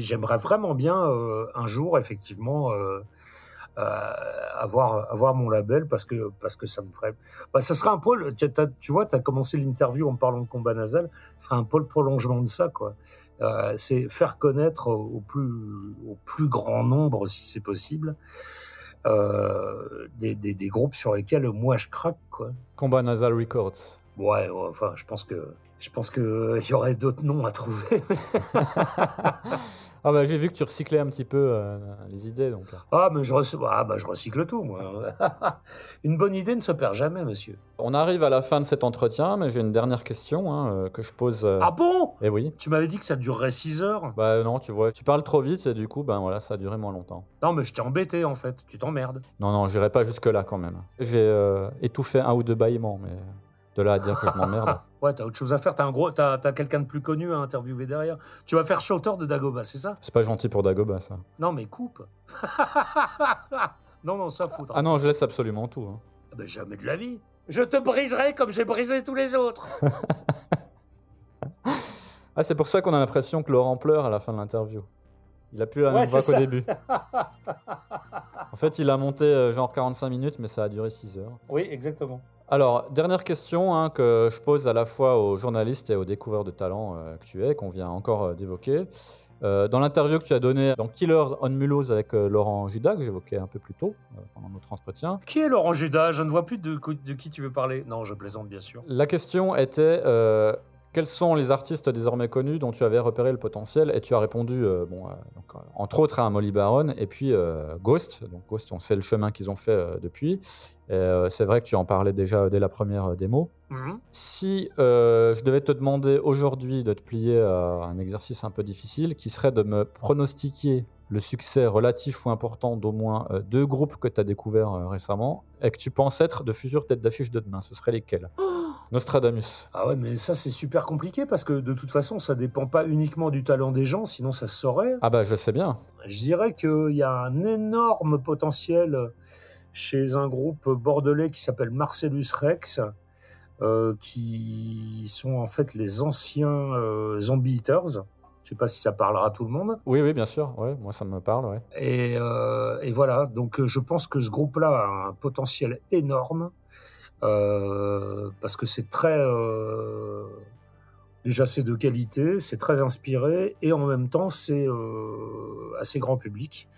j'aimerais vraiment bien un jour, effectivement. Avoir avoir mon label parce que parce que ça me ferait bah ça sera un peu le- tu, vois tu as commencé l'interview en parlant de combat nasal ce sera un peu le prolongement de ça quoi euh, c'est faire connaître au plus au plus grand nombre si c'est possible euh, des, des, des groupes sur lesquels moi je craque quoi Combat Nasal Records. Ouais, ouais, enfin, je pense que je pense que euh, il y aurait d'autres noms à trouver. Ah bah j'ai vu que tu recyclais un petit peu euh, les idées donc. ah, mais je, rec- ah, bah, je recycle tout, moi. Une bonne idée ne se perd jamais, monsieur. On arrive à la fin de cet entretien, mais j'ai une dernière question hein, euh, que je pose. euh, Ah bon? Eh oui. Tu m'avais dit que ça durerait 6 heures? Bah non, tu vois, tu parles trop vite et du coup, ben voilà, ça a duré moins longtemps. Non, mais je t'ai embêté, en fait. Tu t'emmerdes. Non, non, j'irai pas jusque là quand même. J'ai euh, étouffé un ou deux bâillements, mais de là à dire que je m'emmerde. Ouais, t'as autre chose à faire. T'as un gros, t'as, t'as quelqu'un de plus connu à interviewer derrière. Tu vas faire chanteur de Dagoba, c'est ça? C'est pas gentil pour Dagoba ça. Non, mais coupe. non, non, ça faudra. Ah non, je laisse absolument tout. hein. Ah ben, jamais de la vie. Je te briserai comme j'ai brisé tous les autres. Ah, c'est pour ça qu'on a l'impression que Laurent pleure à la fin de l'interview. Il a plus la Ouais, même voix qu'au début. en fait, il a monté euh, genre 45 minutes, mais ça a duré 6 heures. Oui, exactement. Alors, dernière question hein, que je pose à la fois aux journalistes et aux découvreurs de talent euh, que tu es, qu'on vient encore euh, d'évoquer. Euh, dans l'interview que tu as donnée dans Killer on Mulhouse avec Laurent Judas, que j'évoquais un peu plus tôt pendant notre entretien, Qui est Laurent Judas? Je ne vois plus de, de qui tu veux parler. Non, je plaisante, bien sûr. la question était quels sont les artistes désormais connus dont tu avais repéré le potentiel Et tu as répondu, euh, bon, euh, donc, euh, entre autres, à Molly Baron et puis Ghost. Donc Ghost, on sait le chemin qu'ils ont fait depuis. C'est vrai que tu en parlais déjà dès la première démo. Mhm. Si je devais te demander aujourd'hui de te plier à un exercice un peu difficile, qui serait de me pronostiquer le succès relatif ou important d'au moins euh, deux groupes que tu as découverts euh, récemment et que tu penses être de futures têtes d'affiche de demain, ce seraient lesquels? Nostradamus. Ah ouais, mais ça, c'est super compliqué parce que de toute façon, ça dépend pas uniquement du talent des gens, sinon ça se saurait. Ah bah je sais bien. Je dirais qu'il y a un énorme potentiel chez un groupe bordelais qui s'appelle Marcellus Rex, euh, qui sont en fait les anciens euh, Zombie Eaters. Je sais pas si ça parlera à tout le monde. Oui, oui, bien sûr. Ouais, moi ça me parle. Ouais. Et, euh, et voilà, donc euh, je pense que ce groupe-là a un potentiel énorme euh, parce que c'est très euh, déjà c'est de qualité, c'est très inspiré et en même temps c'est assez grand public,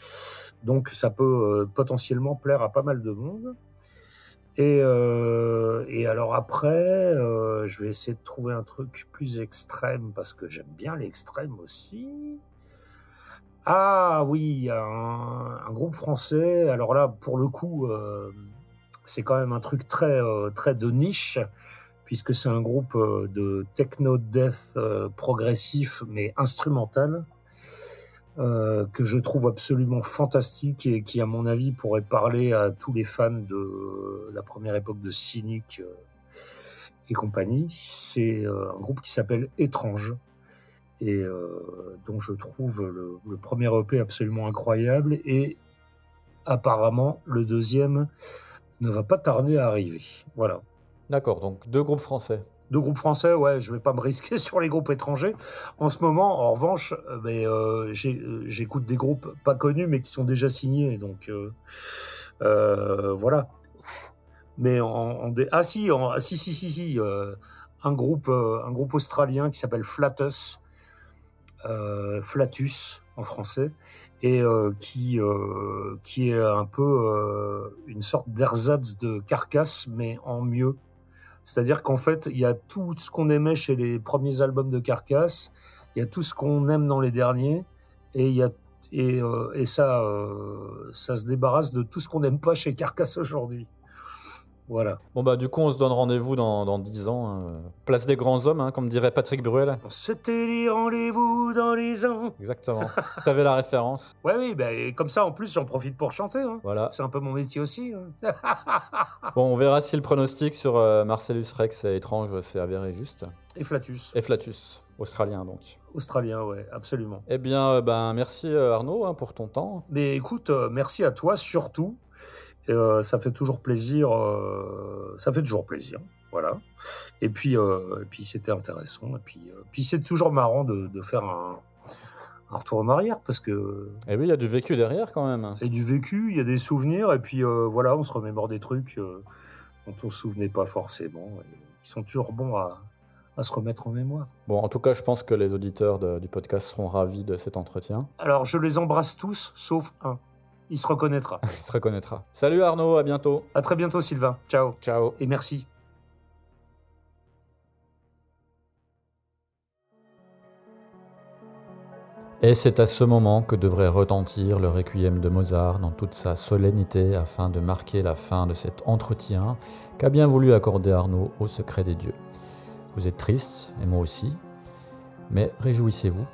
donc ça peut potentiellement plaire à pas mal de monde. Et, euh, et alors après, euh, je vais essayer de trouver un truc plus extrême parce que j'aime bien l'extrême aussi. Ah oui, un, un groupe français. Alors là, pour le coup, euh, c'est quand même un truc très très de niche puisque c'est un groupe de techno death progressif mais instrumental euh, que je trouve absolument fantastique et qui, à mon avis, pourrait parler à tous les fans de la première époque de Cynic euh, et compagnie. C'est euh, un groupe qui s'appelle Étrange et dont je trouve le, le premier EP absolument incroyable et apparemment le deuxième ne va pas tarder à arriver. Voilà. D'accord, donc deux groupes français. Deux groupes français, ouais, je vais pas me risquer sur les groupes étrangers. En ce moment, en revanche, euh, mais euh, euh, j'écoute des groupes pas connus mais qui sont déjà signés, donc voilà. Mais en, ah si, en- ah, si si si si, un groupe un groupe australien qui s'appelle Flatus, Flatus en français, et qui qui est un peu une sorte d'ersatz de carcasse mais en mieux. C'est-à-dire qu'en fait, il y a tout ce qu'on aimait chez les premiers albums de Carcass, il y a tout ce qu'on aime dans les derniers, et y a et, euh, et ça, euh, ça se débarrasse de tout ce qu'on n'aime pas chez Carcass aujourd'hui. Voilà. Bon bah du coup on se donne rendez-vous dans, dans 10 ans. hein. Place des grands hommes, hein, comme dirait Patrick Bruel. On s'était dit rendez-vous dans les ans. Exactement. T'avais la référence. Ouais, oui, ben et comme ça, en plus, j'en profite pour chanter. hein. Voilà. C'est un peu mon métier aussi. hein. Bon, on verra si le pronostic sur euh, Marcellus Rex est étrange s'est avéré juste. Et Flatus, Et Flatus, australien donc. australien, ouais, absolument. Eh bien, euh, ben, merci euh, Arnaud hein, pour ton temps. Mais écoute, euh, merci à toi surtout. Euh, ça fait toujours plaisir. euh, ça fait toujours plaisir. Voilà. Et puis, euh, et puis c'était intéressant. Et puis, puis c'est toujours marrant de, de faire un, un retour en arrière parce que Et oui, il y a du vécu derrière quand même. a du vécu, il y a des souvenirs. Et puis euh, voilà, on se remémore des trucs euh, dont on se souvenait pas forcément. Et qui sont toujours bons à, à se remettre en mémoire. Bon, en tout cas, je pense que les auditeurs de- du podcast seront ravis de cet entretien. Alors je les embrasse tous, sauf un. Il se reconnaîtra. Il se reconnaîtra. Salut Arnaud, à bientôt. À très bientôt Sylvain. Ciao. Ciao. Et merci. Et c'est à ce moment que devrait retentir le requiem de Mozart dans toute sa solennité afin de marquer la fin de cet entretien qu'a bien voulu accorder Arnaud au secret des dieux. Vous êtes triste, et moi aussi, mais réjouissez-vous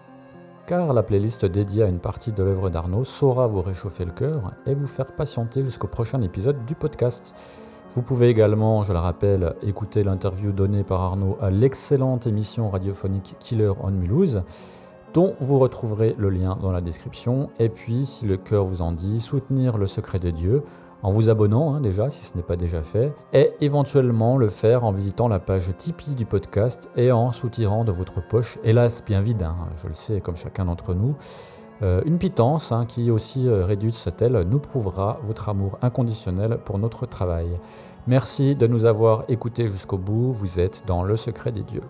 car la playlist dédiée à une partie de l'œuvre d'Arnaud saura vous réchauffer le cœur et vous faire patienter jusqu'au prochain épisode du podcast. Vous pouvez également, je le rappelle, écouter l'interview donnée par Arnaud à l'excellente émission radiophonique Killer on Mulhouse, dont vous retrouverez le lien dans la description. Et puis, si le cœur vous en dit, soutenir le secret de Dieu en vous abonnant hein, déjà si ce n'est pas déjà fait, et éventuellement le faire en visitant la page Tipeee du podcast et en soutirant de votre poche, hélas bien vide, hein, je le sais comme chacun d'entre nous, euh, une pitance hein, qui, aussi euh, réduite soit-elle, nous prouvera votre amour inconditionnel pour notre travail. Merci de nous avoir écoutés jusqu'au bout, vous êtes dans le secret des dieux.